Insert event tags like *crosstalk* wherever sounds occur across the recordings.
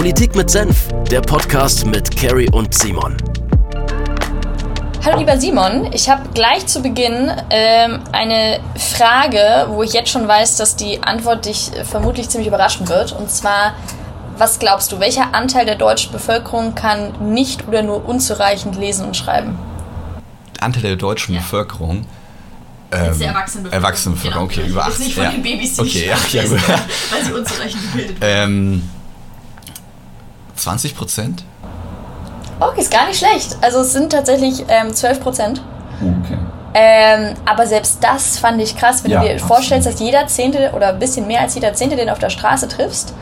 Politik mit Senf, der Podcast mit Carrie und Simon. Hallo lieber Simon, ich habe gleich zu Beginn ähm, eine Frage, wo ich jetzt schon weiß, dass die Antwort dich äh, vermutlich ziemlich überraschen wird. Und zwar, was glaubst du, welcher Anteil der deutschen Bevölkerung kann nicht oder nur unzureichend lesen und schreiben? Anteil der deutschen ja. Bevölkerung? Ähm, der Erwachsenenbevölkerung. Erwachsenenbevölkerung, genau. okay, über 80. Jetzt nicht von ja. den Babys, die okay, ja, ja, lesen, *laughs* weil sie unzureichend gebildet *laughs* werden. Ähm, 20 Prozent? Okay, ist gar nicht schlecht. Also es sind tatsächlich ähm, 12 Prozent. Okay. Ähm, aber selbst das fand ich krass, wenn Ja, du dir absolut. vorstellst, dass jeder Zehnte oder ein bisschen mehr als jeder Zehnte, den du auf der Straße triffst,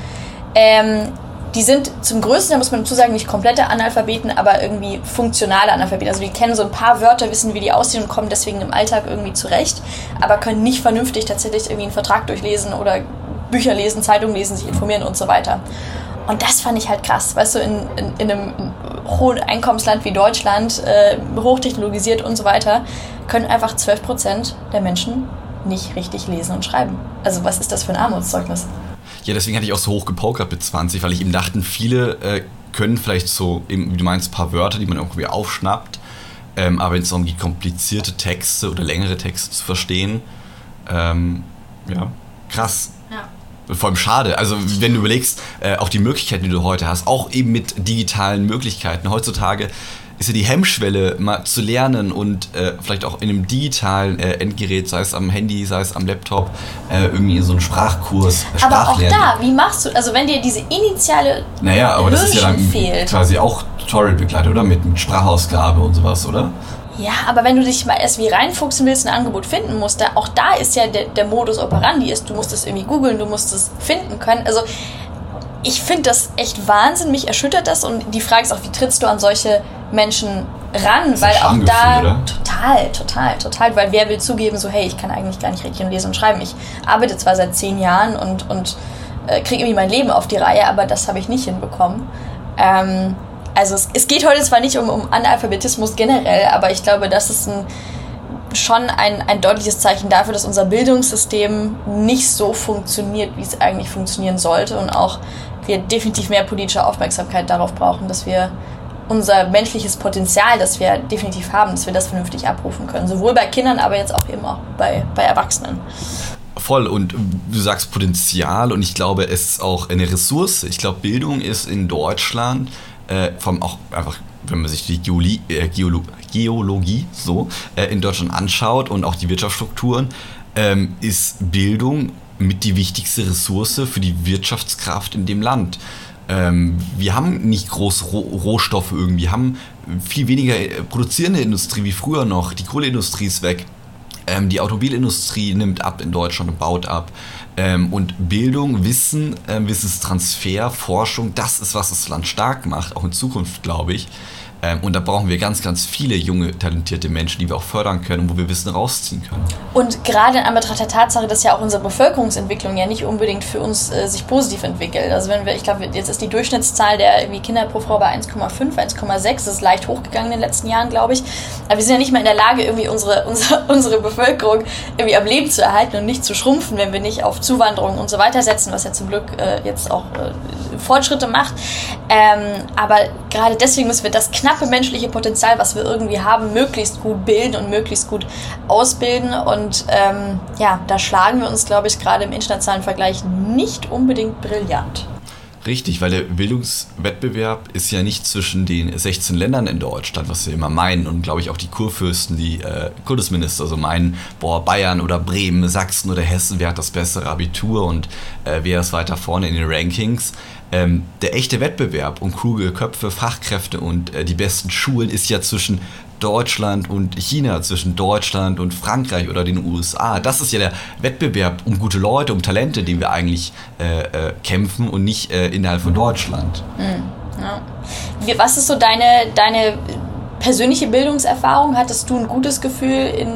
ähm, die sind zum größten, da muss man dazu sagen, nicht komplette Analphabeten, aber irgendwie funktionale Analphabeten. Also die kennen so ein paar Wörter, wissen, wie die aussehen und kommen deswegen im Alltag irgendwie zurecht, aber können nicht vernünftig tatsächlich irgendwie einen Vertrag durchlesen oder Bücher lesen, Zeitungen lesen, sich informieren und so weiter. Und das fand ich halt krass, weißt du, in, in, in einem hohen Einkommensland wie Deutschland, äh, hochtechnologisiert und so weiter, können einfach 12% der Menschen nicht richtig lesen und schreiben. Also was ist das für ein Armutszeugnis? Ja, deswegen hatte ich auch so hoch gepokert mit 20, weil ich eben dachten, viele äh, können vielleicht so, eben, wie du meinst, ein paar Wörter, die man irgendwie aufschnappt. Ähm, aber wenn es darum geht, komplizierte Texte oder längere Texte zu verstehen, ähm, ja, krass. Vor allem schade. Also, wenn du überlegst, äh, auch die Möglichkeiten, die du heute hast, auch eben mit digitalen Möglichkeiten. Heutzutage ist ja die Hemmschwelle, mal zu lernen und äh, vielleicht auch in einem digitalen äh, Endgerät, sei es am Handy, sei es am Laptop, äh, irgendwie so einen Sprachkurs, äh, Aber auch da, wie machst du, also wenn dir diese initiale Naja, aber das ist ja dann fehlt. quasi auch Tutorial begleitet, oder? Mit, mit Sprachausgabe und sowas, oder? Ja, aber wenn du dich mal erst wie reinfuchsen willst, ein Angebot finden musst, da, auch da ist ja der, der Modus operandi ist, du musst es irgendwie googeln, du musst es finden können. Also ich finde das echt Wahnsinn, mich erschüttert das und die Frage ist auch, wie trittst du an solche Menschen ran? Weil auch da oder? total, total, total, weil wer will zugeben, so hey, ich kann eigentlich gar nicht richtig lesen und schreiben. Ich arbeite zwar seit zehn Jahren und, und äh, kriege irgendwie mein Leben auf die Reihe, aber das habe ich nicht hinbekommen. Ähm, also es, es geht heute zwar nicht um, um Analphabetismus generell, aber ich glaube, das ist ein, schon ein, ein deutliches Zeichen dafür, dass unser Bildungssystem nicht so funktioniert, wie es eigentlich funktionieren sollte und auch wir definitiv mehr politische Aufmerksamkeit darauf brauchen, dass wir unser menschliches Potenzial, das wir definitiv haben, dass wir das vernünftig abrufen können. Sowohl bei Kindern, aber jetzt auch eben auch bei, bei Erwachsenen. Voll. Und du sagst Potenzial und ich glaube, es ist auch eine Ressource. Ich glaube, Bildung ist in Deutschland, äh, allem auch einfach, wenn man sich die Geoli äh, Geolo Geologie so äh, in Deutschland anschaut und auch die Wirtschaftsstrukturen, ähm, ist Bildung mit die wichtigste Ressource für die Wirtschaftskraft in dem Land. Ähm, wir haben nicht groß Roh Rohstoffe irgendwie, haben viel weniger äh, produzierende Industrie wie früher noch. Die Kohleindustrie ist weg. Ähm, die Automobilindustrie nimmt ab in Deutschland und baut ab. Ähm, und Bildung, Wissen, ähm, Wissenstransfer, Forschung, das ist, was das Land stark macht, auch in Zukunft, glaube ich. Ähm, und da brauchen wir ganz, ganz viele junge, talentierte Menschen, die wir auch fördern können und wo wir Wissen rausziehen können. Und gerade in Anbetracht der Tatsache, dass ja auch unsere Bevölkerungsentwicklung ja nicht unbedingt für uns äh, sich positiv entwickelt. Also wenn wir, ich glaube, jetzt ist die Durchschnittszahl der irgendwie Kinder pro Frau bei 1,5, 1,6. Das ist leicht hochgegangen in den letzten Jahren, glaube ich. Aber wir sind ja nicht mehr in der Lage, irgendwie unsere, *laughs* unsere, unsere Bevölkerung irgendwie am Leben zu erhalten und nicht zu schrumpfen, wenn wir nicht auf Zuwanderung und so weiter setzen, was ja zum Glück äh, jetzt auch äh, Fortschritte macht. Ähm, aber gerade deswegen müssen wir das knappe menschliche Potenzial, was wir irgendwie haben, möglichst gut bilden und möglichst gut ausbilden. Und ähm, ja, da schlagen wir uns, glaube ich, gerade im internationalen Vergleich nicht unbedingt brillant. Richtig, weil der Bildungswettbewerb ist ja nicht zwischen den 16 Ländern in Deutschland, was wir immer meinen und glaube ich auch die Kurfürsten, die äh, Kultusminister so meinen, boah, Bayern oder Bremen, Sachsen oder Hessen, wer hat das bessere Abitur und äh, wer ist weiter vorne in den Rankings. Ähm, der echte Wettbewerb um kluge Köpfe, Fachkräfte und äh, die besten Schulen ist ja zwischen Deutschland und China, zwischen Deutschland und Frankreich oder den USA. Das ist ja der Wettbewerb um gute Leute, um Talente, den wir eigentlich äh, äh, kämpfen und nicht äh, innerhalb von Deutschland. Ja. Wie, was ist so deine, deine persönliche Bildungserfahrung? Hattest du ein gutes Gefühl in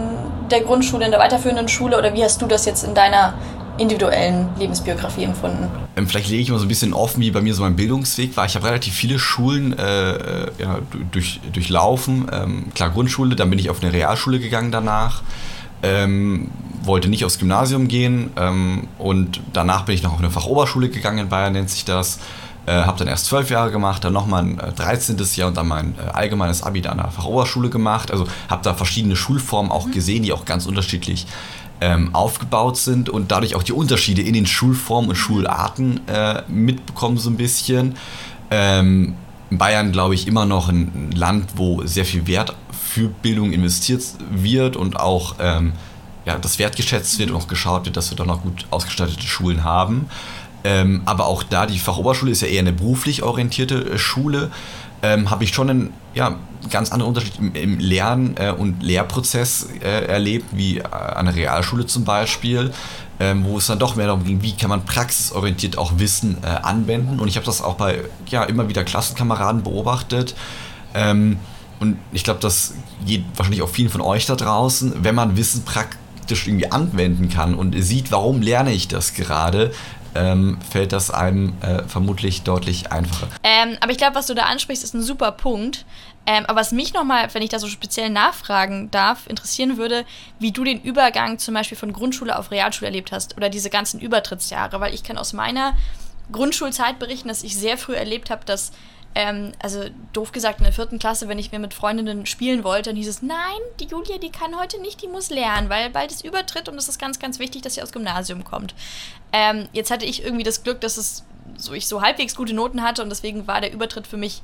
der Grundschule, in der weiterführenden Schule oder wie hast du das jetzt in deiner individuellen Lebensbiografie empfunden? Ähm, vielleicht lege ich mal so ein bisschen offen, wie bei mir so mein Bildungsweg war. Ich habe relativ viele Schulen äh, äh, ja, durch, durchlaufen. Ähm, klar, Grundschule, dann bin ich auf eine Realschule gegangen danach. Ähm, wollte nicht aufs Gymnasium gehen ähm, und danach bin ich noch auf eine Fachoberschule gegangen, in Bayern nennt sich das. Äh, habe dann erst zwölf Jahre gemacht, dann nochmal ein äh, 13. Jahr und dann mein äh, allgemeines Abi an der Fachoberschule gemacht. Also habe da verschiedene Schulformen auch mhm. gesehen, die auch ganz unterschiedlich ähm, aufgebaut sind und dadurch auch die Unterschiede in den Schulformen und Schularten äh, mitbekommen so ein bisschen. Ähm, Bayern, glaube ich, immer noch ein Land, wo sehr viel Wert für Bildung investiert wird und auch ähm, ja, das wertgeschätzt wird und auch geschaut wird, dass wir da noch gut ausgestattete Schulen haben. Ähm, aber auch da, die Fachoberschule ist ja eher eine beruflich orientierte äh, Schule, ähm, habe ich schon einen ja, ganz anderen Unterschied im, im Lern- äh, und Lehrprozess äh, erlebt, wie äh, an der Realschule zum Beispiel, ähm, wo es dann doch mehr darum ging, wie kann man praxisorientiert auch Wissen äh, anwenden. Und ich habe das auch bei ja, immer wieder Klassenkameraden beobachtet. Ähm, und ich glaube, das geht wahrscheinlich auch vielen von euch da draußen, wenn man Wissen praktisch irgendwie anwenden kann und sieht, warum lerne ich das gerade, ähm, fällt das einem äh, vermutlich deutlich einfacher. Ähm, aber ich glaube, was du da ansprichst, ist ein super Punkt. Ähm, aber was mich nochmal, wenn ich da so speziell nachfragen darf, interessieren würde, wie du den Übergang zum Beispiel von Grundschule auf Realschule erlebt hast oder diese ganzen Übertrittsjahre, weil ich kann aus meiner Grundschulzeit berichten, dass ich sehr früh erlebt habe, dass ähm, also doof gesagt, in der vierten Klasse, wenn ich mir mit Freundinnen spielen wollte, dann hieß es, nein, die Julia, die kann heute nicht, die muss lernen, weil bald ist Übertritt und es ist ganz, ganz wichtig, dass sie aufs Gymnasium kommt. Ähm, jetzt hatte ich irgendwie das Glück, dass es so ich so halbwegs gute Noten hatte und deswegen war der Übertritt für mich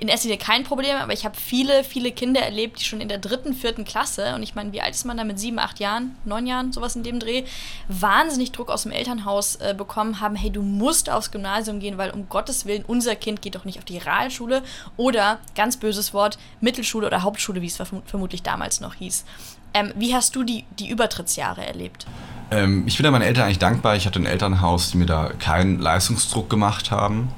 in erster Linie kein Problem, aber ich habe viele, viele Kinder erlebt, die schon in der dritten, vierten Klasse, und ich meine, wie alt ist man da mit sieben, acht Jahren, neun Jahren, sowas in dem Dreh, wahnsinnig Druck aus dem Elternhaus äh, bekommen haben, hey, du musst aufs Gymnasium gehen, weil um Gottes Willen, unser Kind geht doch nicht auf die Realschule oder, ganz böses Wort, Mittelschule oder Hauptschule, wie es verm vermutlich damals noch hieß. Ähm, wie hast du die, die Übertrittsjahre erlebt? Ähm, ich bin da meinen Eltern eigentlich dankbar. Ich hatte ein Elternhaus, die mir da keinen Leistungsdruck gemacht haben.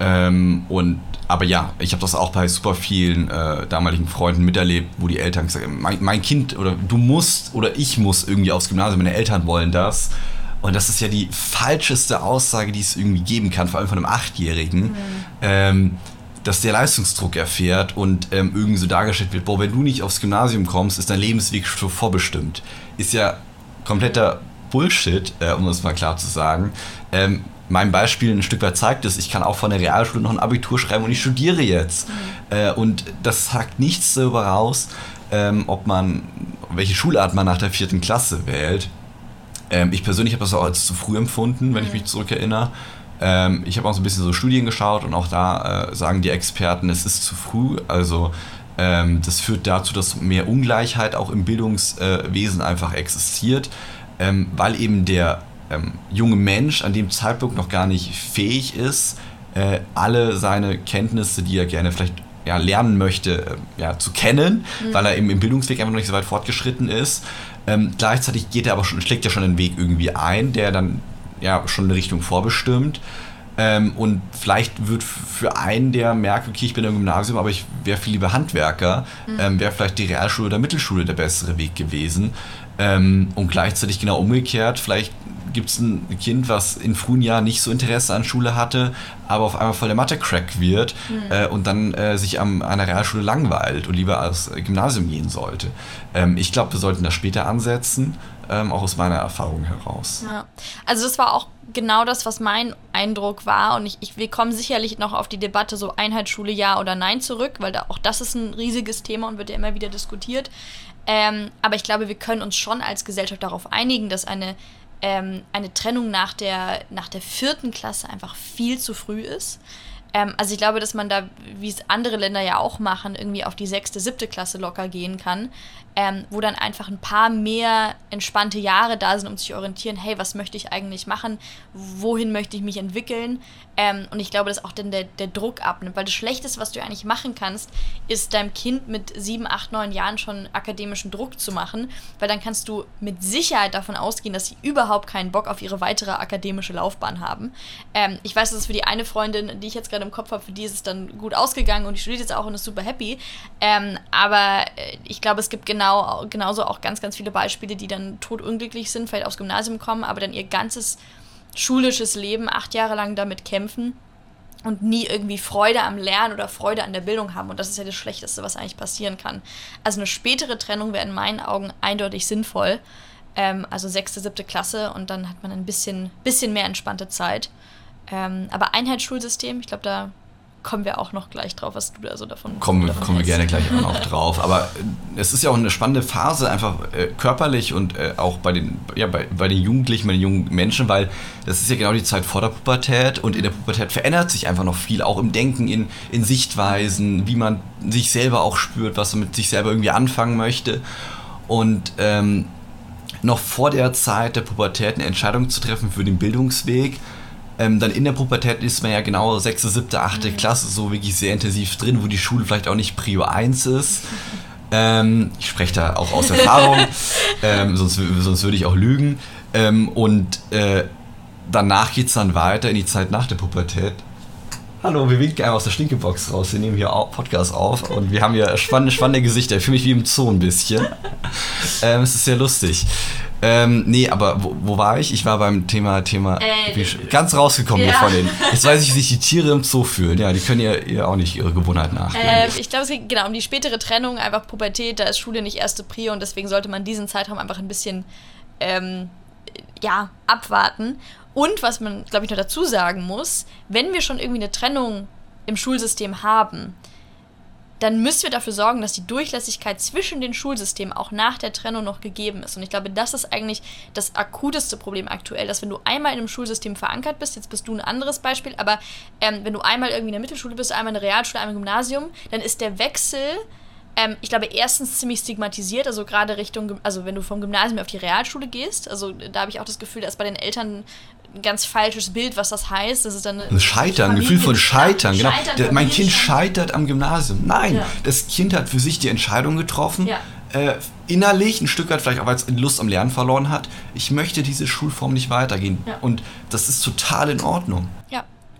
Ähm, und aber ja, ich habe das auch bei super vielen äh, damaligen Freunden miterlebt, wo die Eltern gesagt haben, mein, mein, Kind oder du musst oder ich muss irgendwie aufs Gymnasium, meine Eltern wollen das. Und das ist ja die falscheste Aussage, die es irgendwie geben kann, vor allem von einem Achtjährigen, mhm. ähm, dass der Leistungsdruck erfährt und ähm, irgendwie so dargestellt wird, boah, wenn du nicht aufs Gymnasium kommst, ist dein Lebensweg schon vorbestimmt. Ist ja kompletter Bullshit, äh, um das mal klar zu sagen. Ähm, mein Beispiel ein Stück weit zeigt es, ich kann auch von der Realschule noch ein Abitur schreiben und ich studiere jetzt. Mhm. Äh, und das sagt nichts darüber raus, ähm, ob man, welche Schulart man nach der vierten Klasse wählt. Ähm, ich persönlich habe das auch als zu früh empfunden, wenn mhm. ich mich zurückerinnere. Ähm, ich habe auch so ein bisschen so Studien geschaut und auch da äh, sagen die Experten, es ist zu früh. Also das führt dazu, dass mehr Ungleichheit auch im Bildungswesen einfach existiert, weil eben der ähm, junge Mensch an dem Zeitpunkt noch gar nicht fähig ist, äh, alle seine Kenntnisse, die er gerne vielleicht ja, lernen möchte, äh, ja, zu kennen, mhm. weil er eben im Bildungsweg einfach noch nicht so weit fortgeschritten ist. Ähm, gleichzeitig geht er aber schon, schlägt er schon einen Weg irgendwie ein, der dann ja schon eine Richtung vorbestimmt. Ähm, und vielleicht wird für einen, der merkt, okay, ich bin im Gymnasium, aber ich wäre viel lieber Handwerker, mhm. ähm, wäre vielleicht die Realschule oder Mittelschule der bessere Weg gewesen. Ähm, und gleichzeitig genau umgekehrt, vielleicht gibt es ein Kind, was in frühen Jahren nicht so Interesse an Schule hatte, aber auf einmal voll der Mathe-Crack wird mhm. äh, und dann äh, sich am, an der Realschule langweilt und lieber als Gymnasium gehen sollte. Ähm, ich glaube, wir sollten das später ansetzen, ähm, auch aus meiner Erfahrung heraus. Ja. Also das war auch genau das, was mein Eindruck war und ich, ich, wir kommen sicherlich noch auf die Debatte so Einheitsschule ja oder nein zurück, weil da, auch das ist ein riesiges Thema und wird ja immer wieder diskutiert. Ähm, aber ich glaube, wir können uns schon als Gesellschaft darauf einigen, dass eine ähm, eine Trennung nach der, nach der vierten Klasse einfach viel zu früh ist. Ähm, also ich glaube, dass man da, wie es andere Länder ja auch machen, irgendwie auf die sechste, siebte Klasse locker gehen kann, ähm, wo dann einfach ein paar mehr entspannte Jahre da sind, um sich zu orientieren, hey, was möchte ich eigentlich machen, wohin möchte ich mich entwickeln. Ähm, und ich glaube, dass auch dann der, der Druck abnimmt, weil das Schlechteste, was du eigentlich machen kannst, ist deinem Kind mit sieben, acht, neun Jahren schon akademischen Druck zu machen, weil dann kannst du mit Sicherheit davon ausgehen, dass sie überhaupt keinen Bock auf ihre weitere akademische Laufbahn haben. Ähm, ich weiß, dass es für die eine Freundin, die ich jetzt gerade im Kopf habe, für die ist es dann gut ausgegangen und die studiert jetzt auch und ist super happy. Ähm, aber äh, ich glaube, es gibt genau genau, genauso auch ganz, ganz viele Beispiele, die dann totunglücklich sind, vielleicht aufs Gymnasium kommen, aber dann ihr ganzes schulisches Leben acht Jahre lang damit kämpfen und nie irgendwie Freude am Lernen oder Freude an der Bildung haben. Und das ist ja das Schlechteste, was eigentlich passieren kann. Also eine spätere Trennung wäre in meinen Augen eindeutig sinnvoll. Ähm, also sechste, siebte Klasse und dann hat man ein bisschen, bisschen mehr entspannte Zeit. Ähm, aber Einheitsschulsystem, ich glaube, da kommen wir auch noch gleich drauf, was du da so davon Kommen, davon kommen wir gerne gleich auch noch drauf. Aber äh, es ist ja auch eine spannende Phase, einfach äh, körperlich und äh, auch bei den, ja, bei, bei den Jugendlichen, bei den jungen Menschen, weil das ist ja genau die Zeit vor der Pubertät und in der Pubertät verändert sich einfach noch viel, auch im Denken, in, in Sichtweisen, wie man sich selber auch spürt, was man mit sich selber irgendwie anfangen möchte. Und ähm, noch vor der Zeit der Pubertät eine Entscheidung zu treffen für den Bildungsweg. Ähm, dann in der Pubertät ist man ja genau 6., 7., 8. Klasse so wirklich sehr intensiv drin, wo die Schule vielleicht auch nicht Prio 1 ist. *laughs* Ähm, ich spreche da auch aus Erfahrung, *laughs* ähm, sonst, sonst würde ich auch lügen. Ähm, und äh, danach geht es dann weiter in die Zeit nach der Pubertät. Hallo, wir winken einmal aus der Stinkebox raus. Wir nehmen hier auch Podcast auf und wir haben hier spannende, spannende Gesichter. Ich fühle mich wie im Zoo ein bisschen. *laughs* ähm, es ist sehr lustig. Ähm, nee, aber wo, wo war ich? Ich war beim Thema, Thema Äh, ganz rausgekommen hier ja. von den. Jetzt weiß ich, wie sich die Tiere im Zoo fühlen. Ja, die können ja ihr auch nicht ihre Gewohnheit nachgehen. Ähm, ich glaube, es geht genau um die spätere Trennung, einfach Pubertät, da ist Schule nicht erste Prio und deswegen sollte man diesen Zeitraum einfach ein bisschen ähm, ja, abwarten. Und was man, glaube ich, noch dazu sagen muss, wenn wir schon irgendwie eine Trennung im Schulsystem haben, dann müssen wir dafür sorgen, dass die Durchlässigkeit zwischen den Schulsystemen auch nach der Trennung noch gegeben ist. Und ich glaube, das ist eigentlich das akuteste Problem aktuell, dass wenn du einmal in einem Schulsystem verankert bist, jetzt bist du ein anderes Beispiel, aber ähm, wenn du einmal irgendwie in der Mittelschule bist, einmal in der Realschule, einmal im Gymnasium, dann ist der Wechsel ähm, ich glaube, erstens ziemlich stigmatisiert, also gerade Richtung, also wenn du vom Gymnasium auf die Realschule gehst, also da habe ich auch das Gefühl, da ist bei den Eltern ein ganz falsches Bild, was das heißt. Das ist dann Ein Scheitern, ein Gefühl von Scheitern, genau. Der, mein Kind scheitert am Gymnasium. Nein, Ja. das Kind hat für sich die Entscheidung getroffen, Ja. äh, innerlich ein Stück weit vielleicht auch, weil es Lust am Lernen verloren hat. Ich möchte diese Schulform nicht weitergehen. Ja. Und das ist total in Ordnung.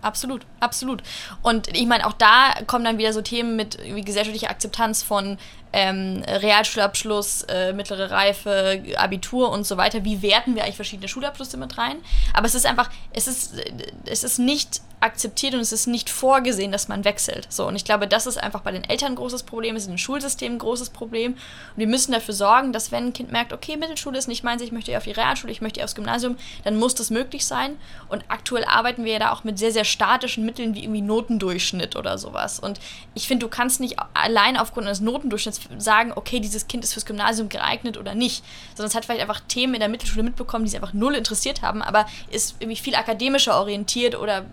Absolut, absolut. Und ich meine, auch da kommen dann wieder so Themen mit wie gesellschaftliche Akzeptanz von ähm, Realschulabschluss, äh, mittlere Reife, Abitur und so weiter. Wie werten wir eigentlich verschiedene Schulabschlüsse mit rein? Aber es ist einfach, es ist, äh, es ist nicht akzeptiert und es ist nicht vorgesehen, dass man wechselt. So, und ich glaube, das ist einfach bei den Eltern ein großes Problem, es ist im Schulsystem ein großes Problem. Und wir müssen dafür sorgen, dass wenn ein Kind merkt, okay, Mittelschule ist nicht meins, ich möchte eher auf die Realschule, ich möchte eher aufs Gymnasium, dann muss das möglich sein. Und aktuell arbeiten wir ja da auch mit sehr, sehr statischen Mitteln wie irgendwie Notendurchschnitt oder sowas. Und ich finde, du kannst nicht allein aufgrund eines Notendurchschnitts sagen, okay, dieses Kind ist fürs Gymnasium geeignet oder nicht, sondern es hat vielleicht einfach Themen in der Mittelschule mitbekommen, die es einfach null interessiert haben, aber ist irgendwie viel akademischer orientiert oder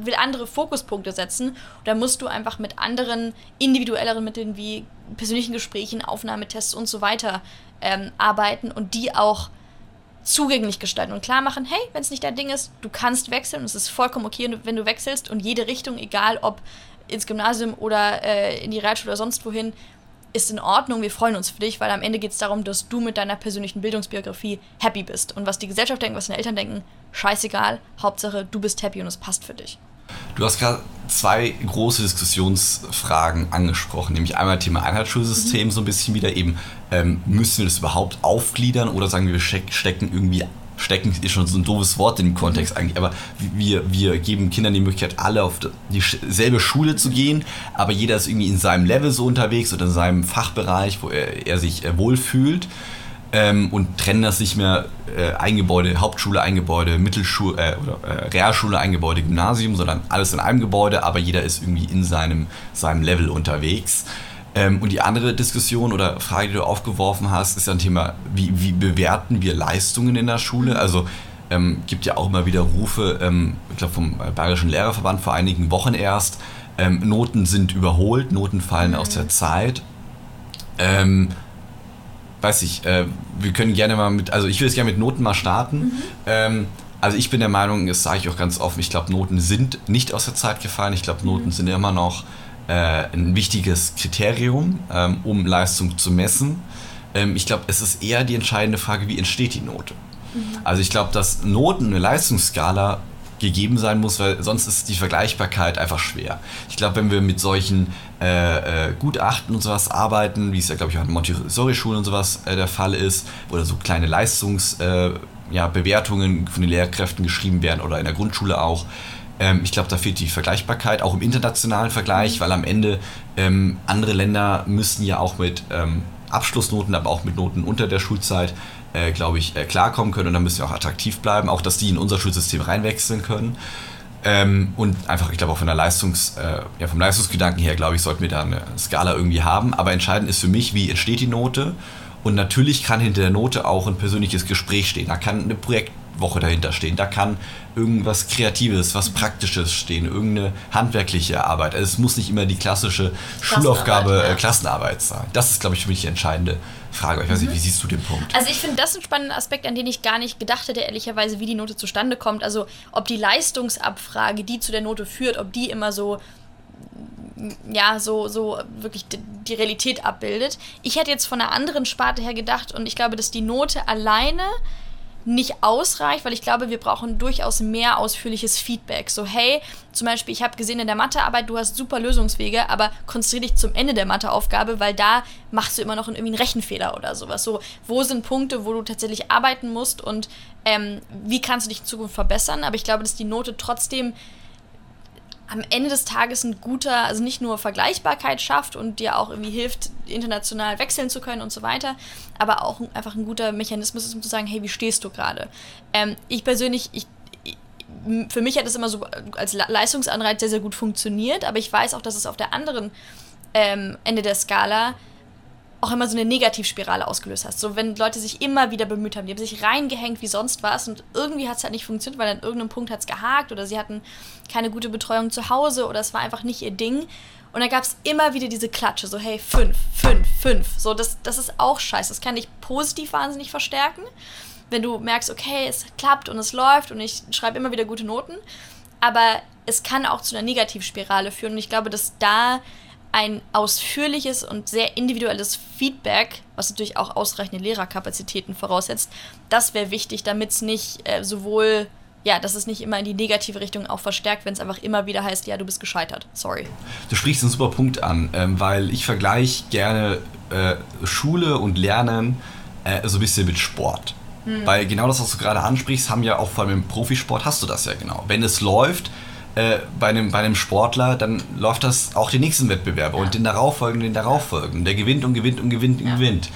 will andere Fokuspunkte setzen. Und da musst du einfach mit anderen individuelleren Mitteln wie persönlichen Gesprächen, Aufnahmetests und so weiter ähm, arbeiten und die auch zugänglich gestalten und klar machen, hey, wenn es nicht dein Ding ist, du kannst wechseln und es ist vollkommen okay, wenn du wechselst und jede Richtung, egal ob ins Gymnasium oder äh, in die Realschule oder sonst wohin, ist in Ordnung, wir freuen uns für dich, weil am Ende geht es darum, dass du mit deiner persönlichen Bildungsbiografie happy bist. Und was die Gesellschaft denkt, was deine Eltern denken, scheißegal, Hauptsache du bist happy und es passt für dich. Du hast gerade zwei große Diskussionsfragen angesprochen, nämlich einmal Thema Einheitsschulsystem, so ein bisschen wieder eben, ähm, müssen wir das überhaupt aufgliedern oder sagen wir, wir steck- stecken irgendwie, stecken ist schon so ein doofes Wort dem Kontext eigentlich, aber wir, wir geben Kindern die Möglichkeit, alle auf dieselbe Schule zu gehen, aber jeder ist irgendwie in seinem Level so unterwegs oder in seinem Fachbereich, wo er, er sich äh, wohlfühlt ähm, und trennen das nicht mehr äh, ein Gebäude, Hauptschule, ein Gebäude, Mittelschule äh, oder äh, Realschule, ein Gebäude, Gymnasium, sondern alles in einem Gebäude, aber jeder ist irgendwie in seinem, seinem Level unterwegs. Ähm, und die andere Diskussion oder Frage, die du aufgeworfen hast, ist ja ein Thema, wie, wie bewerten wir Leistungen in der Schule? Also ähm, gibt ja auch immer wieder Rufe, ähm, ich glaube vom Bayerischen Lehrerverband vor einigen Wochen erst, ähm, Noten sind überholt, Noten fallen aus der Zeit. Ähm, weiß ich, äh, wir können gerne mal mit, also ich will jetzt gerne mit Noten mal starten. Ähm, also ich bin der Meinung, das sage ich auch ganz offen, ich glaube, Noten sind nicht aus der Zeit gefallen. Ich glaube, Noten sind immer noch äh, ein wichtiges Kriterium, ähm, um Leistung zu messen. Ähm, ich glaube, es ist eher die entscheidende Frage, wie entsteht die Note. Also ich glaube, dass Noten, eine Leistungsskala gegeben sein muss, weil sonst ist die Vergleichbarkeit einfach schwer. Ich glaube, wenn wir mit solchen äh, äh, Gutachten und sowas arbeiten, wie es ja, glaube ich, auch in Montessori-Schulen und sowas äh, der Fall ist, oder so kleine Leistungsbewertungen äh, ja, von den Lehrkräften geschrieben werden oder in der Grundschule auch, ähm, ich glaube, da fehlt die Vergleichbarkeit, auch im internationalen Vergleich, weil am Ende ähm, andere Länder müssen ja auch mit ähm, Abschlussnoten, aber auch mit Noten unter der Schulzeit, äh, glaube ich, äh, klarkommen können und dann müssen wir auch attraktiv bleiben, auch dass die in unser Schulsystem reinwechseln können. Ähm, und einfach, ich glaube auch von der Leistungs, äh, ja, vom Leistungsgedanken her, glaube ich, sollten wir da eine Skala irgendwie haben. Aber entscheidend ist für mich, wie entsteht die Note. Und natürlich kann hinter der Note auch ein persönliches Gespräch stehen. Da kann eine Projektwoche dahinter stehen. Da kann irgendwas Kreatives, was Praktisches stehen, irgendeine handwerkliche Arbeit. Also es muss nicht immer die klassische Schulaufgabe, ja. äh, Klassenarbeit sein. Das ist, glaube ich, für mich die entscheidende Frage. Ich weiß nicht, wie siehst du den Punkt? Also ich finde das ein spannender Aspekt, an den ich gar nicht gedacht hätte, ehrlicherweise, wie die Note zustande kommt. Also ob die Leistungsabfrage, die zu der Note führt, ob die immer so ja, so, so wirklich die Realität abbildet. Ich hätte jetzt von einer anderen Sparte her gedacht und ich glaube, dass die Note alleine nicht ausreicht, weil ich glaube, wir brauchen durchaus mehr ausführliches Feedback. So, hey, zum Beispiel, ich habe gesehen in der Mathearbeit, du hast super Lösungswege, aber konzentriere dich zum Ende der Matheaufgabe, weil da machst du immer noch irgendwie einen Rechenfehler oder sowas. So, wo sind Punkte, wo du tatsächlich arbeiten musst und ähm, wie kannst du dich in Zukunft verbessern? Aber ich glaube, dass die Note trotzdem am Ende des Tages ein guter, also nicht nur Vergleichbarkeit schafft und dir auch irgendwie hilft, international wechseln zu können und so weiter, aber auch einfach ein guter Mechanismus ist, um zu sagen, hey, wie stehst du gerade? Ähm, ich persönlich, ich, für mich hat es immer so als Leistungsanreiz sehr, sehr gut funktioniert, aber ich weiß auch, dass es auf der anderen ähm, Ende der Skala auch immer so eine Negativspirale ausgelöst hast. So, wenn Leute sich immer wieder bemüht haben, die haben sich reingehängt wie sonst was und irgendwie hat es halt nicht funktioniert, weil an irgendeinem Punkt hat es gehakt oder sie hatten keine gute Betreuung zu Hause oder es war einfach nicht ihr Ding. Und dann gab es immer wieder diese Klatsche, so hey, fünf, fünf, fünf. So, das, das ist auch scheiße. Das kann dich positiv wahnsinnig verstärken, wenn du merkst, okay, es klappt und es läuft und ich schreibe immer wieder gute Noten. Aber es kann auch zu einer Negativspirale führen. Und ich glaube, dass da ein ausführliches und sehr individuelles Feedback, was natürlich auch ausreichende Lehrerkapazitäten voraussetzt, das wäre wichtig, damit es nicht äh, sowohl, ja, dass es nicht immer in die negative Richtung auch verstärkt, wenn es einfach immer wieder heißt, ja, du bist gescheitert. Sorry. Du sprichst einen super Punkt an, ähm, weil ich vergleiche gerne äh, Schule und Lernen äh, so ein bisschen mit Sport. Hm. Weil genau das, was du gerade ansprichst, haben ja auch vor allem im Profisport hast du das ja genau. Wenn es läuft, äh, bei, einem, bei einem Sportler, dann läuft das auch die nächsten Wettbewerbe ja. und den darauffolgenden, den darauffolgenden. Der gewinnt und gewinnt und gewinnt und ja. gewinnt.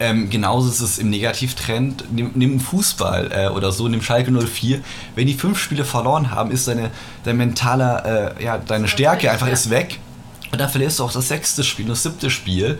Ähm, genauso ist es im Negativtrend, nimm, nimm Fußball äh, oder so, nimm Schalke 04. Wenn die fünf Spiele verloren haben, ist deine, dein mentaler, äh, ja, deine Stärke einfach ist weg. Und dann verlierst du auch das sechste Spiel, das siebte Spiel.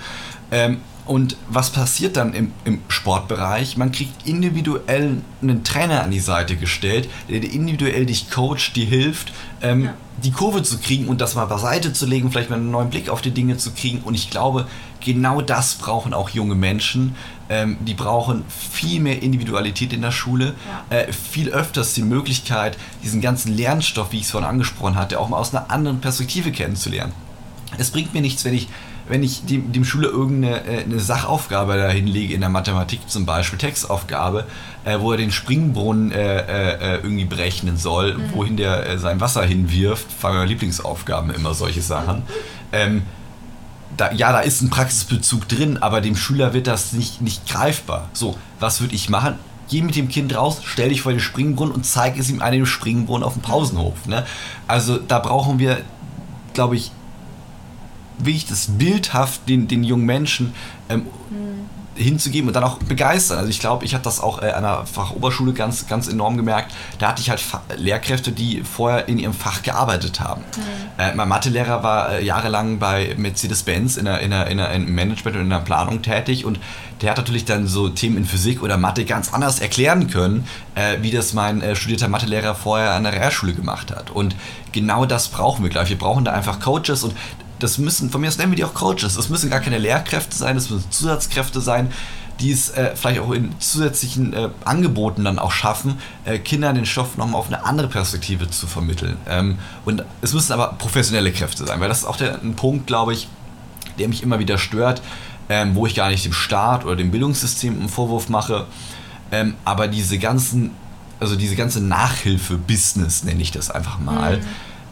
Ähm, und was passiert dann im, im Sportbereich? Man kriegt individuell einen Trainer an die Seite gestellt, der individuell dich coacht, die hilft, ähm, ja. die Kurve zu kriegen und das mal beiseite zu legen, vielleicht mal einen neuen Blick auf die Dinge zu kriegen. Und ich glaube, genau das brauchen auch junge Menschen. Ähm, die brauchen viel mehr Individualität in der Schule, ja. äh, viel öfters die Möglichkeit, diesen ganzen Lernstoff, wie ich es vorhin angesprochen hatte, auch mal aus einer anderen Perspektive kennenzulernen. Es bringt mir nichts, wenn ich wenn ich dem, dem Schüler irgendeine äh, Sachaufgabe da hinlege, in der Mathematik zum Beispiel, Textaufgabe, äh, wo er den Springbrunnen äh, äh, äh irgendwie berechnen soll, mhm. wohin der äh, sein Wasser hinwirft, fangen Lieblingsaufgaben immer solche Sachen. Ähm, da, ja, da ist ein Praxisbezug drin, aber dem Schüler wird das nicht, nicht greifbar. So, was würde ich machen? Geh mit dem Kind raus, stell dich vor den Springbrunnen und zeig es ihm an dem Springbrunnen auf dem Pausenhof. Ne? Also da brauchen wir, glaube ich, wie ich das bildhaft den, den jungen Menschen ähm, mhm. hinzugeben und dann auch begeistern. Also ich glaube, ich habe das auch äh, an der Fachoberschule ganz, ganz enorm gemerkt. Da hatte ich halt Fa Lehrkräfte, die vorher in ihrem Fach gearbeitet haben. Mhm. Äh, mein Mathelehrer war äh, jahrelang bei Mercedes-Benz in der, in, der, in der, im Management und in der Planung tätig und der hat natürlich dann so Themen in Physik oder Mathe ganz anders erklären können, äh, wie das mein äh, studierter Mathelehrer vorher an der Realschule gemacht hat. Und genau das brauchen wir, glaube ich. Wir brauchen da einfach Coaches und das müssen, von mir aus nennen wir die auch Coaches. Das müssen gar keine Lehrkräfte sein, das müssen Zusatzkräfte sein, die es äh, vielleicht auch in zusätzlichen äh, Angeboten dann auch schaffen, äh, Kindern den Stoff nochmal auf eine andere Perspektive zu vermitteln. Ähm, und es müssen aber professionelle Kräfte sein, weil das ist auch der, ein Punkt, glaube ich, der mich immer wieder stört, ähm, wo ich gar nicht dem Staat oder dem Bildungssystem einen Vorwurf mache, ähm, aber diese ganzen, also diese ganze Nachhilfe-Business nenne ich das einfach mal.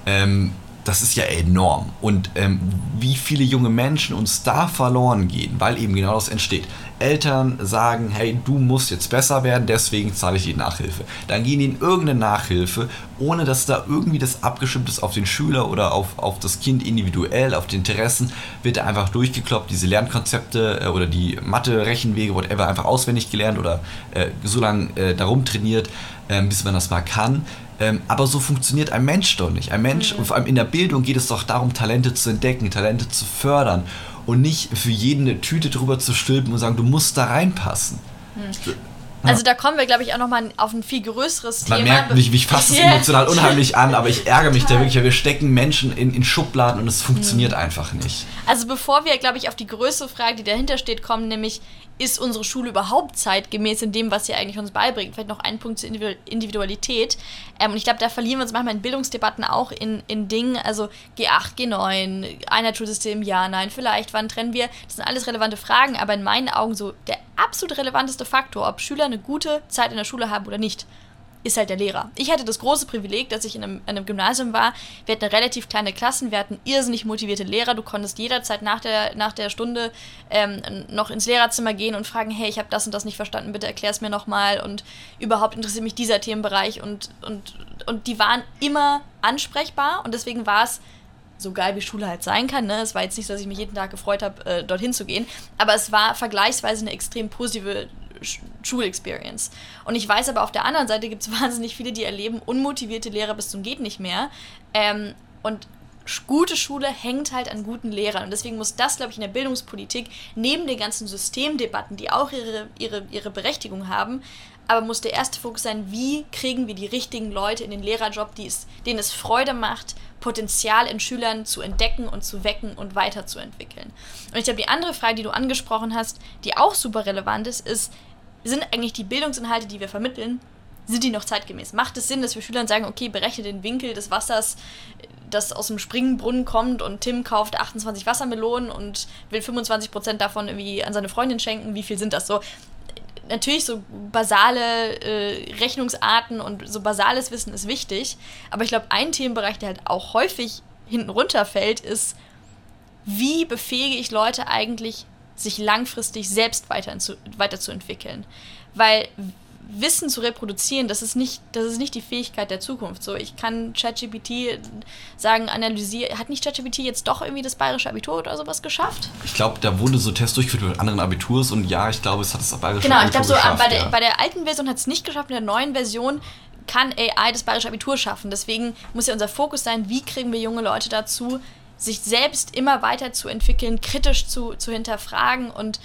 Mhm. Das ist ja enorm. Und ähm, wie viele junge Menschen uns da verloren gehen, weil eben genau das entsteht. Eltern sagen, hey, du musst jetzt besser werden, deswegen zahle ich die Nachhilfe. Dann gehen die in irgendeine Nachhilfe, ohne dass da irgendwie das abgestimmt ist auf den Schüler oder auf, auf das Kind individuell, auf die Interessen, wird da einfach durchgekloppt, diese Lernkonzepte äh, oder die Mathe-Rechenwege, whatever, einfach auswendig gelernt oder äh, so lange äh, darum trainiert, äh, bis man das mal kann Ähm, aber so funktioniert ein Mensch doch nicht. Ein Mensch, mhm. und vor allem in der Bildung geht es doch darum, Talente zu entdecken, Talente zu fördern und nicht für jeden eine Tüte drüber zu stülpen und sagen, du musst da reinpassen. Mhm. Also da kommen wir, glaube ich, auch nochmal auf ein viel größeres Thema. Man merkt, mich, mich fasst es *laughs* emotional unheimlich an, aber ich ärgere mich da wirklich, weil wir stecken Menschen in, in Schubladen und es funktioniert mhm. einfach nicht. Also bevor wir, glaube ich, auf die größere Frage, die dahinter steht, kommen, nämlich ist unsere Schule überhaupt zeitgemäß in dem, was sie eigentlich uns beibringt? Vielleicht noch ein Punkt zur Individualität. Ähm, und ich glaube, da verlieren wir uns manchmal in Bildungsdebatten auch in, in Dingen, also G8, G9, Einheitsschulsystem, ja, nein, vielleicht, wann trennen wir? Das sind alles relevante Fragen, aber in meinen Augen so der absolut relevanteste Faktor, ob Schüler eine gute Zeit in der Schule haben oder nicht, ist halt der Lehrer. Ich hatte das große Privileg, dass ich in einem, in einem, Gymnasium war. Wir hatten relativ kleine Klassen, wir hatten irrsinnig motivierte Lehrer. Du konntest jederzeit nach der, nach der Stunde ähm, noch ins Lehrerzimmer gehen und fragen, hey, ich habe das und das nicht verstanden, bitte erklär es mir nochmal. Und überhaupt interessiert mich dieser Themenbereich. Und, und, und die waren immer ansprechbar und deswegen war es so geil wie Schule halt sein kann. Ne? Es war jetzt nicht so, dass ich mich jeden Tag gefreut habe, äh, dorthin zu gehen, aber es war vergleichsweise eine extrem positive Schulexperience. Und ich weiß aber auf der anderen Seite gibt es *laughs* wahnsinnig viele, die erleben unmotivierte Lehrer bis zum geht nicht mehr. Ähm, und gute Schule hängt halt an guten Lehrern. Und deswegen muss das, glaube ich, in der Bildungspolitik neben den ganzen Systemdebatten, die auch ihre, ihre, ihre Berechtigung haben, aber muss der erste Fokus sein, wie kriegen wir die richtigen Leute in den Lehrerjob, die es, denen es Freude macht, Potenzial in Schülern zu entdecken und zu wecken und weiterzuentwickeln. Und ich glaube, die andere Frage, die du angesprochen hast, die auch super relevant ist, ist, sind eigentlich die Bildungsinhalte, die wir vermitteln, sind die noch zeitgemäß? Macht es Sinn, dass wir Schülern sagen, okay, berechne den Winkel des Wassers, das aus dem Springbrunnen kommt und Tim kauft 28 Wassermelonen und will 25% davon irgendwie an seine Freundin schenken, wie viel sind das so? Natürlich so basale äh, Rechnungsarten und so basales Wissen ist wichtig, aber ich glaube, ein Themenbereich, der halt auch häufig hinten runterfällt, ist, wie befähige ich Leute eigentlich sich langfristig selbst weiter weiterzuentwickeln. Weil Wissen zu reproduzieren, das ist nicht, das ist nicht die Fähigkeit der Zukunft. So, ich kann ChatGPT sagen, analysieren. Hat nicht ChatGPT jetzt doch irgendwie das bayerische Abitur oder sowas geschafft? Ich glaube, da wurde so Tests durchgeführt mit anderen Abiturs und ja, ich glaube, es hat das bayerische genau, Abitur geschafft. Genau, ich glaube, so bei, ja. der, bei der alten Version hat es nicht geschafft, in der neuen Version kann AI das bayerische Abitur schaffen. Deswegen muss ja unser Fokus sein, wie kriegen wir junge Leute dazu, sich selbst immer weiter zu entwickeln, kritisch zu, zu hinterfragen und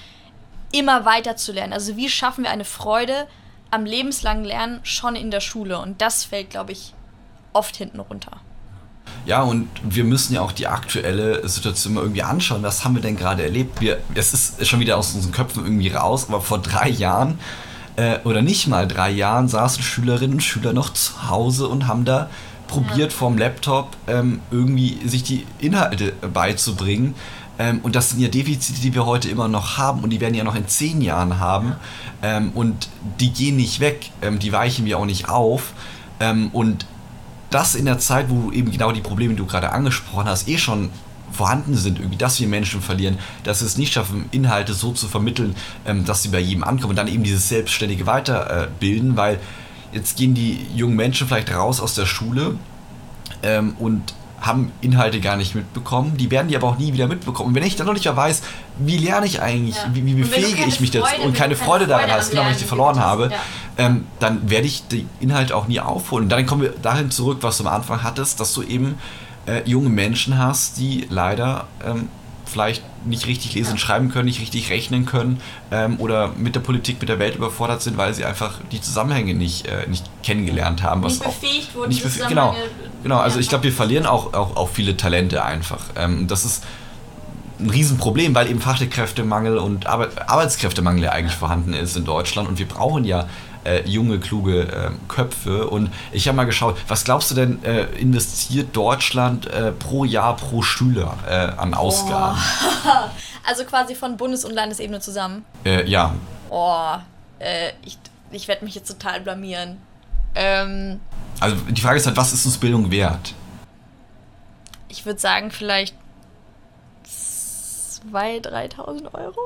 immer weiter zu lernen. Also wie schaffen wir eine Freude am lebenslangen Lernen schon in der Schule? Und das fällt, glaube ich, oft hinten runter. Ja, und wir müssen ja auch die aktuelle Situation mal irgendwie anschauen. Was haben wir denn gerade erlebt? Wir, es ist schon wieder aus unseren Köpfen irgendwie raus, aber vor drei Jahren äh, oder nicht mal drei Jahren saßen Schülerinnen und Schüler noch zu Hause und haben da probiert ja. vom Laptop ähm, irgendwie sich die Inhalte beizubringen. Ähm, und das sind ja Defizite, die wir heute immer noch haben und die werden ja noch in zehn Jahren haben. Ähm, und die gehen nicht weg, ähm, die weichen wir auch nicht auf. Ähm, und das in der Zeit, wo eben genau die Probleme, die du gerade angesprochen hast, eh schon vorhanden sind, irgendwie, dass wir Menschen verlieren, dass wir es nicht schaffen, Inhalte so zu vermitteln, ähm, dass sie bei jedem ankommen und dann eben dieses selbstständige Weiterbilden, weil Jetzt gehen die jungen Menschen vielleicht raus aus der Schule ähm, und haben Inhalte gar nicht mitbekommen. Die werden die aber auch nie wieder mitbekommen. Und wenn ich dann noch nicht mehr weiß, wie lerne ich eigentlich, ja. wie, wie befähige ich mich Freude, dazu und keine Freude daran habe, genau, wenn ich die verloren habe, ja. ähm, dann werde ich die Inhalte auch nie aufholen. Und dann kommen wir dahin zurück, was du am Anfang hattest, dass du eben äh, junge Menschen hast, die leider ähm, vielleicht nicht richtig lesen und schreiben können, nicht richtig rechnen können ähm, oder mit der Politik, mit der Welt überfordert sind, weil sie einfach die Zusammenhänge nicht, äh, nicht kennengelernt haben. Was nicht befähigt wurden. Nicht befähigt, genau, genau. Also ich glaube, wir verlieren auch, auch, auch viele Talente einfach. Ähm, das ist ein Riesenproblem, weil eben Fachkräftemangel und Arbeit, Arbeitskräftemangel ja eigentlich vorhanden ist in Deutschland und wir brauchen ja äh, junge, kluge äh, Köpfe. Und ich habe mal geschaut, was glaubst du denn, äh, investiert Deutschland äh, pro Jahr pro Schüler äh, an Ausgaben? Oh. *laughs* Also quasi von Bundes- und Landesebene zusammen? Äh, ja. Oh, ich, ich werde mich jetzt total blamieren. Ähm, also die Frage ist halt, was ist uns Bildung wert? Ich würde sagen, vielleicht 2.000, 3.000 Euro?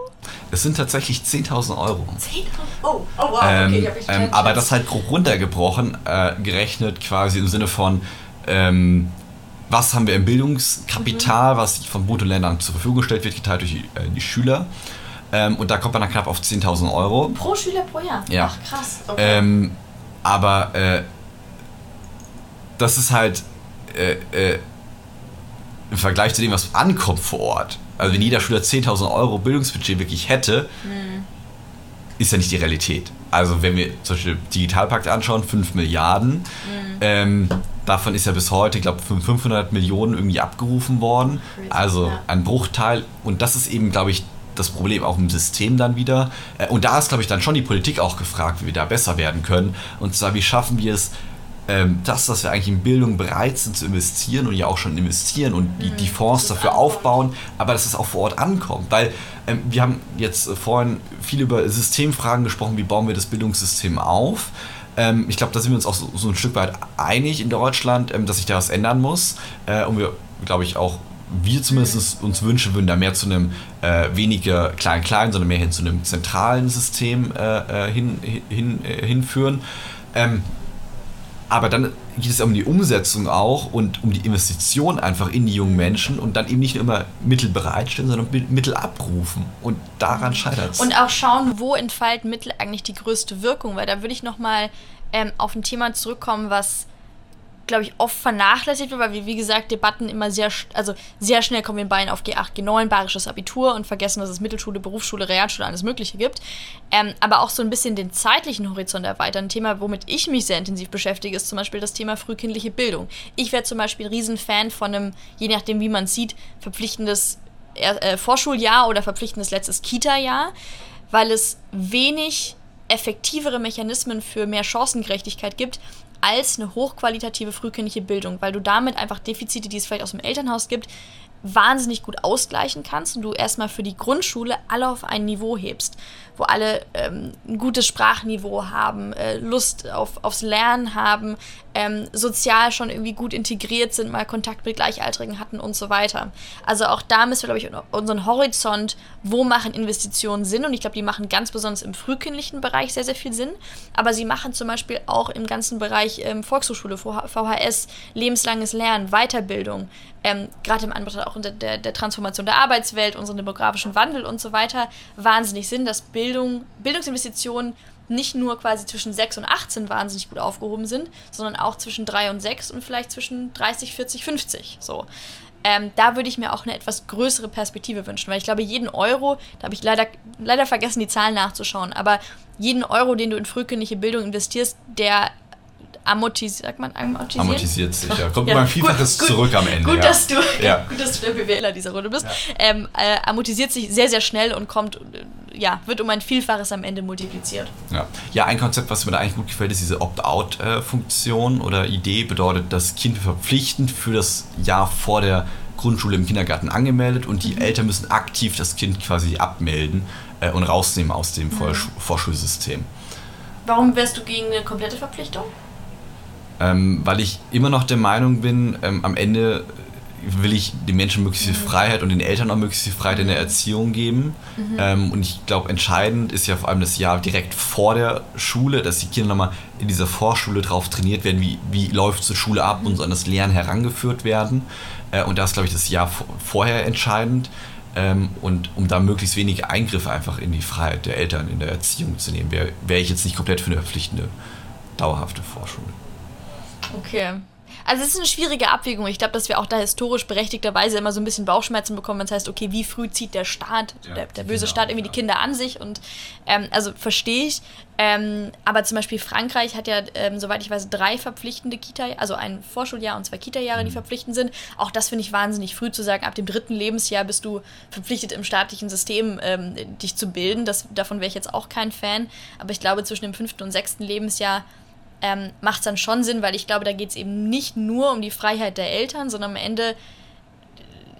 Es sind tatsächlich 10.000 Euro. 10.000? Oh, oh wow, ähm, okay, ich ähm, Aber das halt grob runtergebrochen, äh, gerechnet quasi im Sinne von, ähm, was haben wir im Bildungskapital, mhm. was von Bund und Ländern zur Verfügung gestellt wird, geteilt durch die, äh, die Schüler. Ähm, und da kommt man dann knapp auf 10.000 Euro. Pro Schüler pro Jahr? Ja. Ach, krass. Okay. Ähm, aber äh, das ist halt äh, äh, im Vergleich zu dem, was ankommt vor Ort. Also wenn jeder Schüler 10.000 Euro Bildungsbudget wirklich hätte, mhm. ist ja nicht die Realität. Also wenn wir zum Beispiel Digitalpakt anschauen, 5 Milliarden, mhm. ähm, davon ist ja bis heute, ich glaube, 500 Millionen irgendwie abgerufen worden. Also ein Bruchteil. Und das ist eben, glaube ich, das Problem auch im System dann wieder. Äh, und da ist, glaube ich, dann schon die Politik auch gefragt, wie wir da besser werden können. Und zwar, wie schaffen wir es, ähm, das, was wir eigentlich in Bildung bereit sind zu investieren und ja auch schon investieren und die, die mhm. Fonds dafür aufbauen, aber dass es auch vor Ort ankommt. Weil ähm, wir haben jetzt vorhin viel über Systemfragen gesprochen, wie bauen wir das Bildungssystem auf. Ähm, ich glaube, da sind wir uns auch so, so, ein Stück weit einig in Deutschland, ähm, dass sich da was ändern muss. Äh, und wir, glaube ich, auch wir zumindest uns wünschen würden, da mehr zu einem äh, weniger klein-klein, sondern mehr hin zu einem zentralen System äh, äh hin, hin, äh, hinführen. Ähm, aber dann geht es um die Umsetzung auch und um die Investition einfach in die jungen Menschen und dann eben nicht nur immer Mittel bereitstellen, sondern Mittel abrufen. Und daran scheitert es. Und auch schauen, wo entfalten Mittel eigentlich die größte Wirkung, weil da würde ich nochmal ähm, auf ein Thema zurückkommen, was glaube ich, oft vernachlässigt wird, weil wir, wie gesagt, Debatten immer sehr, also sehr schnell kommen wir in Bayern auf G8, G9, bayerisches Abitur und vergessen, dass es Mittelschule, Berufsschule, Realschule, alles Mögliche gibt. Ähm, aber auch so ein bisschen den zeitlichen Horizont erweitern. Ein Thema, womit ich mich sehr intensiv beschäftige, ist zum Beispiel das Thema frühkindliche Bildung. Ich wäre zum Beispiel ein Riesenfan von einem, je nachdem, wie man es sieht, verpflichtendes äh, Vorschuljahr oder verpflichtendes letztes Kita-Jahr, weil es wenig effektivere Mechanismen für mehr Chancengerechtigkeit gibt, als eine hochqualitative frühkindliche Bildung, weil du damit einfach Defizite, die es vielleicht aus dem Elternhaus gibt, wahnsinnig gut ausgleichen kannst und du erstmal für die Grundschule alle auf ein Niveau hebst wo alle ähm, ein gutes Sprachniveau haben, äh, Lust auf, aufs Lernen haben, ähm, sozial schon irgendwie gut integriert sind, mal Kontakt mit Gleichaltrigen hatten und so weiter. Also auch da müssen wir, glaube ich, unseren Horizont, wo machen Investitionen Sinn? Und ich glaube, die machen ganz besonders im frühkindlichen Bereich sehr, sehr viel Sinn, aber sie machen zum Beispiel auch im ganzen Bereich ähm, Volkshochschule, VHS, lebenslanges Lernen, Weiterbildung, ähm, gerade im Anbetracht auch der, der, der Transformation der Arbeitswelt, unseren demografischen Wandel und so weiter, wahnsinnig Sinn, dass Bild Bildung, Bildungsinvestitionen nicht nur quasi zwischen 6 und 18 wahnsinnig gut aufgehoben sind, sondern auch zwischen 3 und 6 und vielleicht zwischen 30, 40, 50. So. Ähm, da würde ich mir auch eine etwas größere Perspektive wünschen, weil ich glaube, jeden Euro, da habe ich leider, leider vergessen, die Zahlen nachzuschauen, aber jeden Euro, den du in frühkindliche Bildung investierst, der amortisiert, sagt man amortisiert? Amortisiert sich, ja. Kommt immer ein Vielfaches gut, zurück am Ende. Gut, ja. dass, du, ja. *laughs* gut dass du der BWLer dieser Runde bist. Ja. Ähm, äh, amortisiert sich sehr, sehr schnell und kommt, äh, ja, wird um ein Vielfaches am Ende multipliziert. Ja, ja ein Konzept, was mir da eigentlich gut gefällt, ist diese Opt-out-Funktion oder Idee, bedeutet, das Kind verpflichtend für das Jahr vor der Grundschule im Kindergarten angemeldet und die mhm. Eltern müssen aktiv das Kind quasi abmelden äh, und rausnehmen aus dem mhm. Vorschulsystem. Warum wärst du gegen eine komplette Verpflichtung? Ähm, weil ich immer noch der Meinung bin, ähm, am Ende will ich den Menschen möglichst viel. Freiheit und den Eltern auch möglichst viel Freiheit in der Erziehung geben. Mhm. Ähm, und ich glaube, entscheidend ist ja vor allem das Jahr direkt vor der Schule, dass die Kinder nochmal in dieser Vorschule drauf trainiert werden, wie, wie läuft zur Schule ab mhm. und so an das Lernen herangeführt werden. Äh, und da ist, glaube ich, das Jahr vorher entscheidend. Ähm, und um da möglichst wenige Eingriffe einfach in die Freiheit der Eltern in der Erziehung zu nehmen, wäre wär ich jetzt nicht komplett für eine verpflichtende, dauerhafte Vorschule. Okay. Also es ist eine schwierige Abwägung. Ich glaube, dass wir auch da historisch berechtigterweise immer so ein bisschen Bauchschmerzen bekommen, wenn es heißt, okay, wie früh zieht der Staat, ja, der, der böse Staat irgendwie die Kinder an sich und ähm, also verstehe ich. Ähm, aber zum Beispiel Frankreich hat ja, ähm, soweit ich weiß, drei verpflichtende Kita, also ein Vorschuljahr und zwei Kita-Jahre, die mhm. verpflichtend sind. Auch das finde ich wahnsinnig früh zu sagen, ab dem dritten Lebensjahr bist du verpflichtet im staatlichen System ähm, dich zu bilden. Das, davon wäre ich jetzt auch kein Fan. Aber ich glaube, zwischen dem fünften und sechsten Lebensjahr ähm, macht es dann schon Sinn, weil ich glaube, da geht es eben nicht nur um die Freiheit der Eltern, sondern am Ende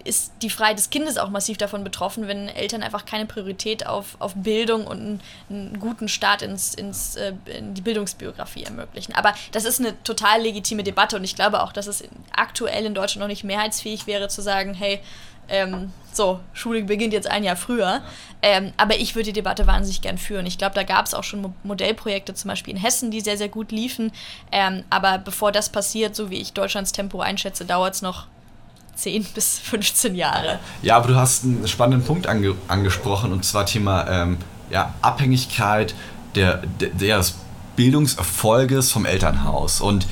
ist die Freiheit des Kindes auch massiv davon betroffen, wenn Eltern einfach keine Priorität auf, auf Bildung und einen, einen guten Start ins, ins, äh, in die Bildungsbiografie ermöglichen. Aber das ist eine total legitime Debatte und ich glaube auch, dass es aktuell in Deutschland noch nicht mehrheitsfähig wäre zu sagen, hey, ähm, so, Schule beginnt jetzt ein Jahr früher. Ähm, aber ich würde die Debatte wahnsinnig gern führen. Ich glaube, da gab es auch schon Modellprojekte, zum Beispiel in Hessen, die sehr, sehr gut liefen. Ähm, aber bevor das passiert, so wie ich Deutschlands Tempo einschätze, dauert es noch 10 *laughs* bis 15 Jahre. Ja, aber du hast einen spannenden Punkt ange angesprochen und zwar Thema ähm, ja, Abhängigkeit der, der, des Bildungserfolges vom Elternhaus. Und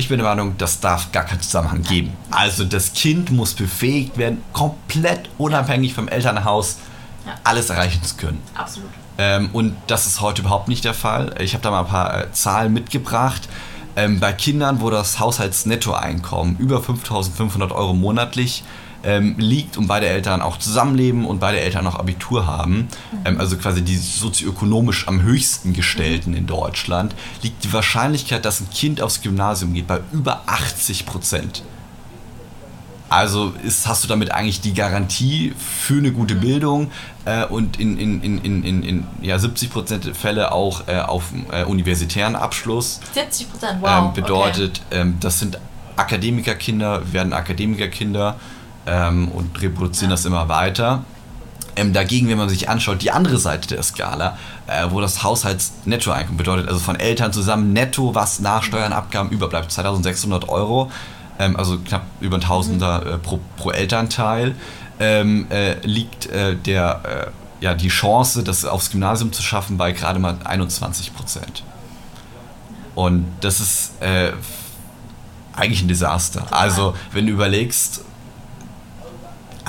Ich bin der Meinung, das darf gar keinen Zusammenhang geben. Also das Kind muss befähigt werden, komplett unabhängig vom Elternhaus Ja. alles erreichen zu können. Absolut. Ähm, und das ist heute überhaupt nicht der Fall. Ich habe da mal ein paar äh, Zahlen mitgebracht. Ähm, bei Kindern, wo das Haushaltsnettoeinkommen über 5.500 Euro monatlich ähm, liegt und beide Eltern auch zusammenleben und beide Eltern auch Abitur haben, ähm, also quasi die sozioökonomisch am höchsten gestellten in Deutschland, liegt die Wahrscheinlichkeit, dass ein Kind aufs Gymnasium geht, bei über 80 Prozent. Also ist, hast du damit eigentlich die Garantie für eine gute Bildung äh, und in, in, in, in, in, in ja, 70% der Fälle auch äh, auf äh, universitären Abschluss. 70 Prozent, wow. ähm, bedeutet, ähm, das sind Akademikerkinder, werden Akademikerkinder ähm, und reproduzieren das immer weiter. Ähm, dagegen, wenn man sich anschaut, die andere Seite der Skala, äh, wo das Haushaltsnettoeinkommen bedeutet, also von Eltern zusammen netto, was nach Steuern, Abgaben überbleibt, 2600 Euro, ähm, also knapp über ein Tausender äh, pro, pro Elternteil, ähm, äh, liegt äh, der, äh, ja, die Chance, das aufs Gymnasium zu schaffen, bei gerade mal 21 Prozent. Und das ist äh, eigentlich ein Desaster. Also, wenn du überlegst,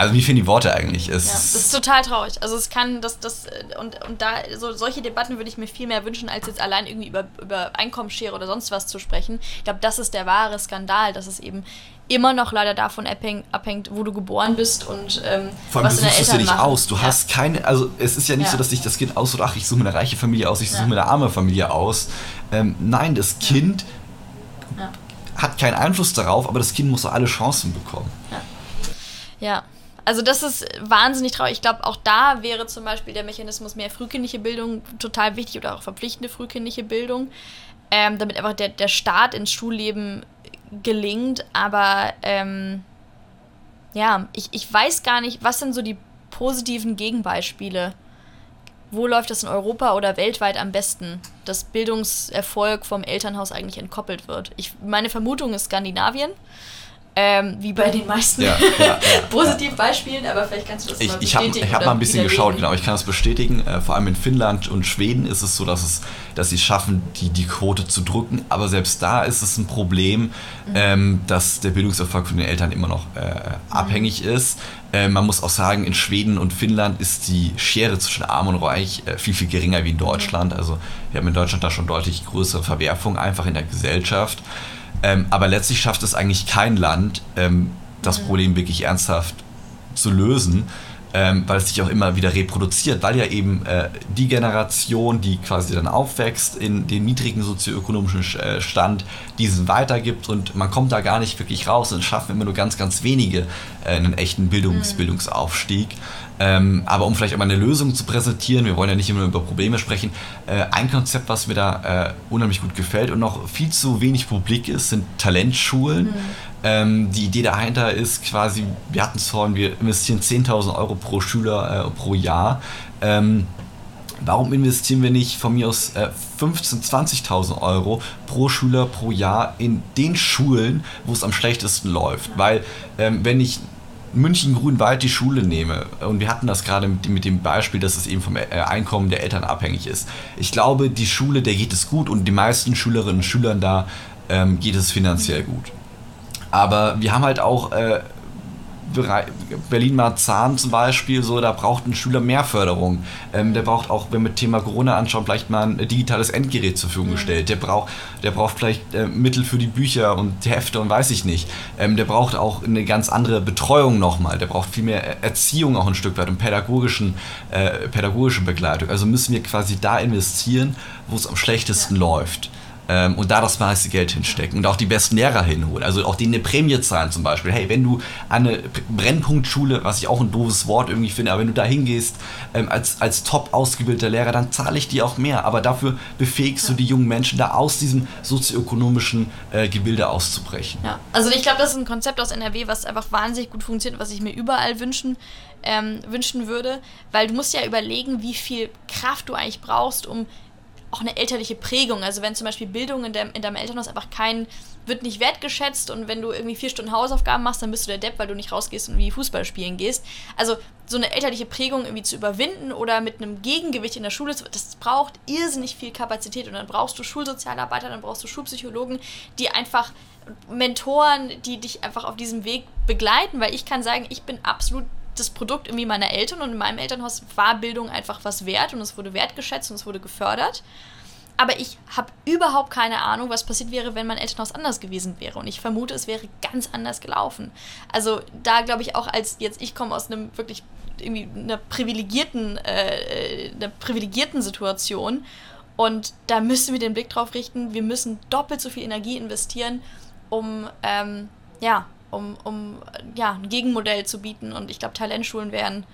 also wie fehlen die Worte eigentlich? Es Ja, das ist total traurig. Also es kann das, das und, und da so solche Debatten würde ich mir viel mehr wünschen, als jetzt allein irgendwie über, über Einkommensschere oder sonst was zu sprechen. Ich glaube, das ist der wahre Skandal, dass es eben immer noch leider davon abhängt, wo du geboren bist und ähm, Vor allem, was du suchst es dir Eltern nicht machen. aus. Du ja. hast keine, also es ist ja nicht Ja. so, dass sich das Kind aussucht, ach, ich suche mir eine reiche Familie aus, ich suche Ja. mir eine arme Familie aus. Ähm, nein, das Kind Ja. hat keinen Einfluss darauf, aber das Kind muss auch alle Chancen bekommen. Ja. Also das ist wahnsinnig traurig. Ich glaube, auch da wäre zum Beispiel der Mechanismus mehr frühkindliche Bildung total wichtig oder auch verpflichtende frühkindliche Bildung, ähm, damit einfach der, der Start ins Schulleben gelingt. Aber ähm, ja, ich, ich weiß gar nicht, was sind so die positiven Gegenbeispiele? Wo läuft das in Europa oder weltweit am besten, dass Bildungserfolg vom Elternhaus eigentlich entkoppelt wird? Ich, meine Vermutung ist Skandinavien, ähm, wie bei den meisten Ja, ja, ja, *laughs* Positivbeispielen, aber vielleicht kannst du das Ich, mal ich habe bestätigen. ich hab oder mal ein bisschen geschaut, genau, ich kann das bestätigen. Äh, vor allem in Finnland und Schweden ist es so, dass, es, dass sie es schaffen, die, die Quote zu drücken. Aber selbst da ist es ein Problem, Mhm. ähm, dass der Bildungserfolg von den Eltern immer noch äh, abhängig ist. Äh, man muss auch sagen, in Schweden und Finnland ist die Schere zwischen Arm und Reich äh, viel, viel geringer wie in Deutschland. Also wir haben in Deutschland da schon deutlich größere Verwerfungen einfach in der Gesellschaft. Ähm, aber letztlich schafft es eigentlich kein Land, ähm, das Problem wirklich ernsthaft zu lösen, ähm, weil es sich auch immer wieder reproduziert, weil ja eben äh, die Generation, die quasi dann aufwächst in den niedrigen sozioökonomischen äh, Stand, diesen weitergibt und man kommt da gar nicht wirklich raus und schaffen immer nur ganz, ganz wenige äh, einen echten Bildungs Bildungsaufstieg. Ähm, aber um vielleicht auch mal eine Lösung zu präsentieren, wir wollen ja nicht immer über Probleme sprechen, äh, ein Konzept, was mir da äh, unheimlich gut gefällt und noch viel zu wenig publik ist, sind Talentschulen. Ähm, die Idee dahinter ist quasi, wir hatten es vorhin, wir investieren 10.000 Euro pro Schüler äh, pro Jahr. Ähm, Warum investieren wir nicht von mir aus äh, 15.000, 20.000 Euro pro Schüler pro Jahr in den Schulen, wo es am schlechtesten läuft? Weil ähm, wenn ich München Grünwald die Schule nehme und wir hatten das gerade mit, mit dem Beispiel, dass es eben vom äh, Einkommen der Eltern abhängig ist. Ich glaube, die Schule, der geht es gut und die meisten Schülerinnen und Schülern da ähm, geht es finanziell gut. Aber wir haben halt auch äh, Berlin-Marzahn zum Beispiel, so, da braucht ein Schüler mehr Förderung. Ähm, der braucht auch, wenn wir Thema Corona anschauen, vielleicht mal ein digitales Endgerät zur Verfügung gestellt. Der braucht, der braucht vielleicht äh, Mittel für die Bücher und Hefte und weiß ich nicht. Ähm, der braucht auch eine ganz andere Betreuung nochmal. Der braucht viel mehr Erziehung auch ein Stück weit und pädagogischen, äh, pädagogische Begleitung. Also müssen wir quasi da investieren, wo es am schlechtesten läuft. Ähm, und da das meiste Geld hinstecken und auch die besten Lehrer hinholen. Also auch denen eine Prämie zahlen zum Beispiel. Hey, wenn du an eine Brennpunktschule, was ich auch ein doofes Wort irgendwie finde, aber wenn du da hingehst ähm, als, als top ausgebildeter Lehrer, dann zahle ich dir auch mehr. Aber dafür befähigst du die jungen Menschen, da aus diesem sozioökonomischen äh, Gebilde auszubrechen. Ja, also ich glaube, das ist ein Konzept aus NRW, was einfach wahnsinnig gut funktioniert, was ich mir überall wünschen, ähm, wünschen würde, weil du musst ja überlegen, wie viel Kraft du eigentlich brauchst, um auch eine elterliche Prägung, also wenn zum Beispiel Bildung in, deinem in deinem Elternhaus einfach kein, wird nicht wertgeschätzt und wenn du irgendwie vier Stunden Hausaufgaben machst, dann bist du der Depp, weil du nicht rausgehst und wie Fußball spielen gehst. Also so eine elterliche Prägung irgendwie zu überwinden oder mit einem Gegengewicht in der Schule, das braucht irrsinnig viel Kapazität und dann brauchst du Schulsozialarbeiter, dann brauchst du Schulpsychologen, die einfach Mentoren, die dich einfach auf diesem Weg begleiten, weil ich kann sagen, ich bin absolut das Produkt irgendwie meiner Eltern und in meinem Elternhaus war Bildung einfach was wert und es wurde wertgeschätzt und es wurde gefördert. Aber ich habe überhaupt keine Ahnung, was passiert wäre, wenn mein Elternhaus anders gewesen wäre. Und ich vermute, es wäre ganz anders gelaufen. Also da glaube ich auch als jetzt, ich komme aus einem wirklich irgendwie einer privilegierten, äh, einer privilegierten Situation. Und da müssen wir den Blick drauf richten. Wir müssen doppelt so viel Energie investieren, um ähm, ja, um, um ja, ein Gegenmodell zu bieten. Und ich glaube, Talentschulen wären,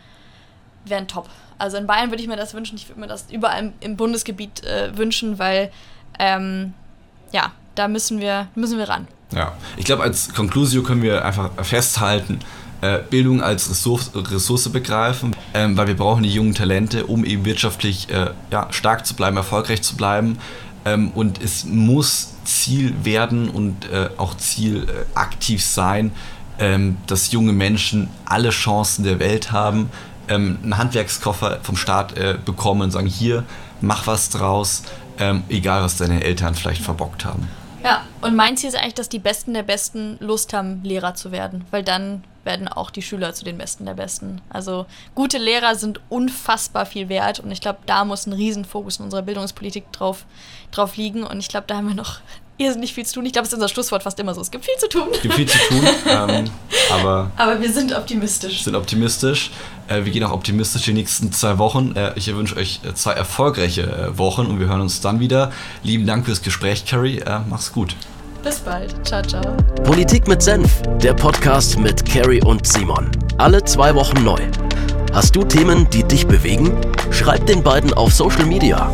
wären top. Also in Bayern würde ich mir das wünschen. Ich würde mir das überall im, Bundesgebiet äh, wünschen, weil ähm, ja, da müssen wir, müssen wir ran. Ja, ich glaube, als Conclusio können wir einfach festhalten, äh, Bildung als Ressource, Ressource begreifen, ähm, weil wir brauchen die jungen Talente, um eben wirtschaftlich äh, ja, stark zu bleiben, erfolgreich zu bleiben. Ähm, und es muss Ziel werden und äh, auch Ziel äh, aktiv sein, ähm, dass junge Menschen alle Chancen der Welt haben, ähm, einen Handwerkskoffer vom Staat äh, bekommen und sagen, hier, mach was draus, ähm, egal was deine Eltern vielleicht verbockt haben. Ja, und mein Ziel ist eigentlich, dass die Besten der Besten Lust haben, Lehrer zu werden, weil dann werden auch die Schüler zu den Besten der Besten. Also gute Lehrer sind unfassbar viel wert und ich glaube, da muss ein Riesenfokus in unserer Bildungspolitik drauf, drauf liegen und ich glaube, da haben wir noch *laughs* irrsinnig viel zu tun. Ich glaube, das ist unser Schlusswort fast immer so. Es gibt viel zu tun. Es gibt viel zu tun, ähm, *laughs* aber, aber wir sind optimistisch. sind optimistisch. Äh, wir gehen auch optimistisch die nächsten zwei Wochen. Äh, ich wünsche euch äh, zwei erfolgreiche äh, Wochen und wir hören uns dann wieder. Lieben Dank fürs Gespräch, Carrie. Äh, mach's gut. Bis bald. Ciao, ciao. Politik mit Senf, der Podcast mit Carrie und Simon. Alle zwei Wochen neu. Hast du Themen, die dich bewegen? Schreib den beiden auf Social Media.